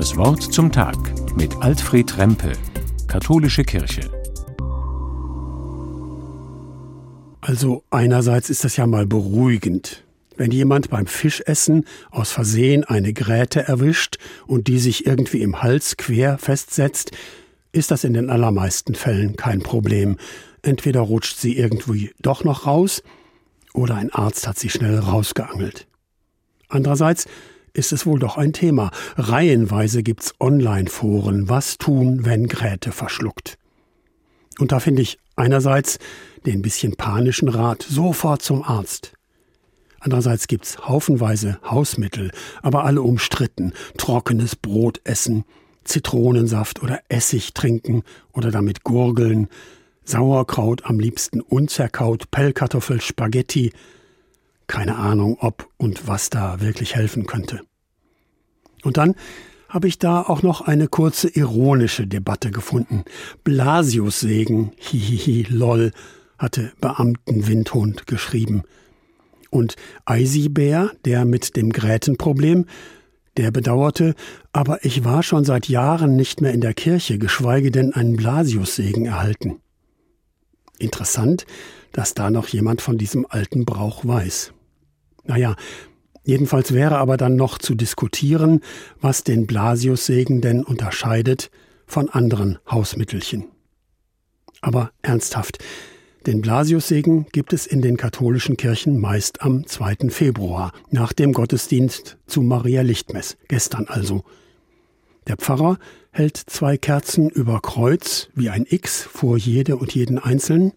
Das Wort zum Tag mit Alfred Rempe, Katholische Kirche. Also einerseits ist das ja mal beruhigend. Wenn jemand beim Fischessen aus Versehen eine Gräte erwischt und die sich irgendwie im Hals quer festsetzt, ist das in den allermeisten Fällen kein Problem. Entweder rutscht sie irgendwie doch noch raus oder ein Arzt hat sie schnell rausgeangelt. Andererseits ist es wohl doch ein Thema. Reihenweise gibt's Online-Foren, was tun, wenn Gräte verschluckt. Und da finde ich einerseits den bisschen panischen Rat sofort zum Arzt. Andererseits gibt's haufenweise Hausmittel, aber alle umstritten. Trockenes Brot essen, Zitronensaft oder Essig trinken oder damit gurgeln, Sauerkraut am liebsten unzerkaut, Pellkartoffel, Spaghetti, keine Ahnung, ob und was da wirklich helfen könnte. Und dann habe ich da auch noch eine kurze ironische Debatte gefunden. Blasiussegen, hihihi, lol, hatte Beamtenwindhund geschrieben. Und Eisibär, der mit dem Grätenproblem, der bedauerte, aber ich war schon seit Jahren nicht mehr in der Kirche, geschweige denn einen Blasiussegen erhalten. Interessant, dass da noch jemand von diesem alten Brauch weiß. Naja, jedenfalls wäre aber dann noch zu diskutieren, was den Blasiussegen denn unterscheidet von anderen Hausmittelchen. Aber ernsthaft, den Blasiussegen gibt es in den katholischen Kirchen meist am 2. Februar, nach dem Gottesdienst zu Maria Lichtmess, gestern also. Der Pfarrer hält zwei Kerzen über Kreuz wie ein X vor jede und jeden Einzelnen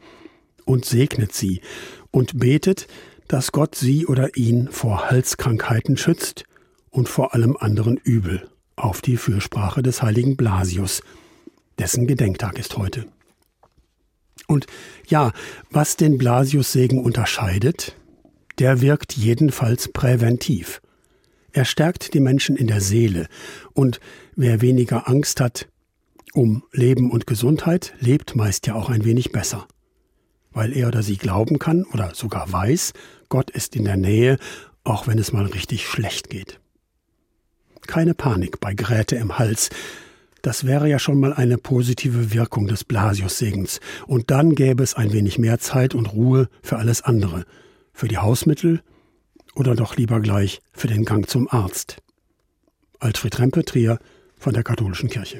und segnet sie und betet, dass Gott sie oder ihn vor Halskrankheiten schützt und vor allem anderen Übel, auf die Fürsprache des heiligen Blasius, dessen Gedenktag ist heute. Und ja, was den Blasiussegen unterscheidet, der wirkt jedenfalls präventiv. Er stärkt die Menschen in der Seele und wer weniger Angst hat um Leben und Gesundheit, lebt meist ja auch ein wenig besser weil er oder sie glauben kann oder sogar weiß, Gott ist in der Nähe, auch wenn es mal richtig schlecht geht. Keine Panik bei Gräte im Hals. Das wäre ja schon mal eine positive Wirkung des Blasius-Segens. Und dann gäbe es ein wenig mehr Zeit und Ruhe für alles andere. Für die Hausmittel oder doch lieber gleich für den Gang zum Arzt. Alfred Rempe, Trier von der Katholischen Kirche.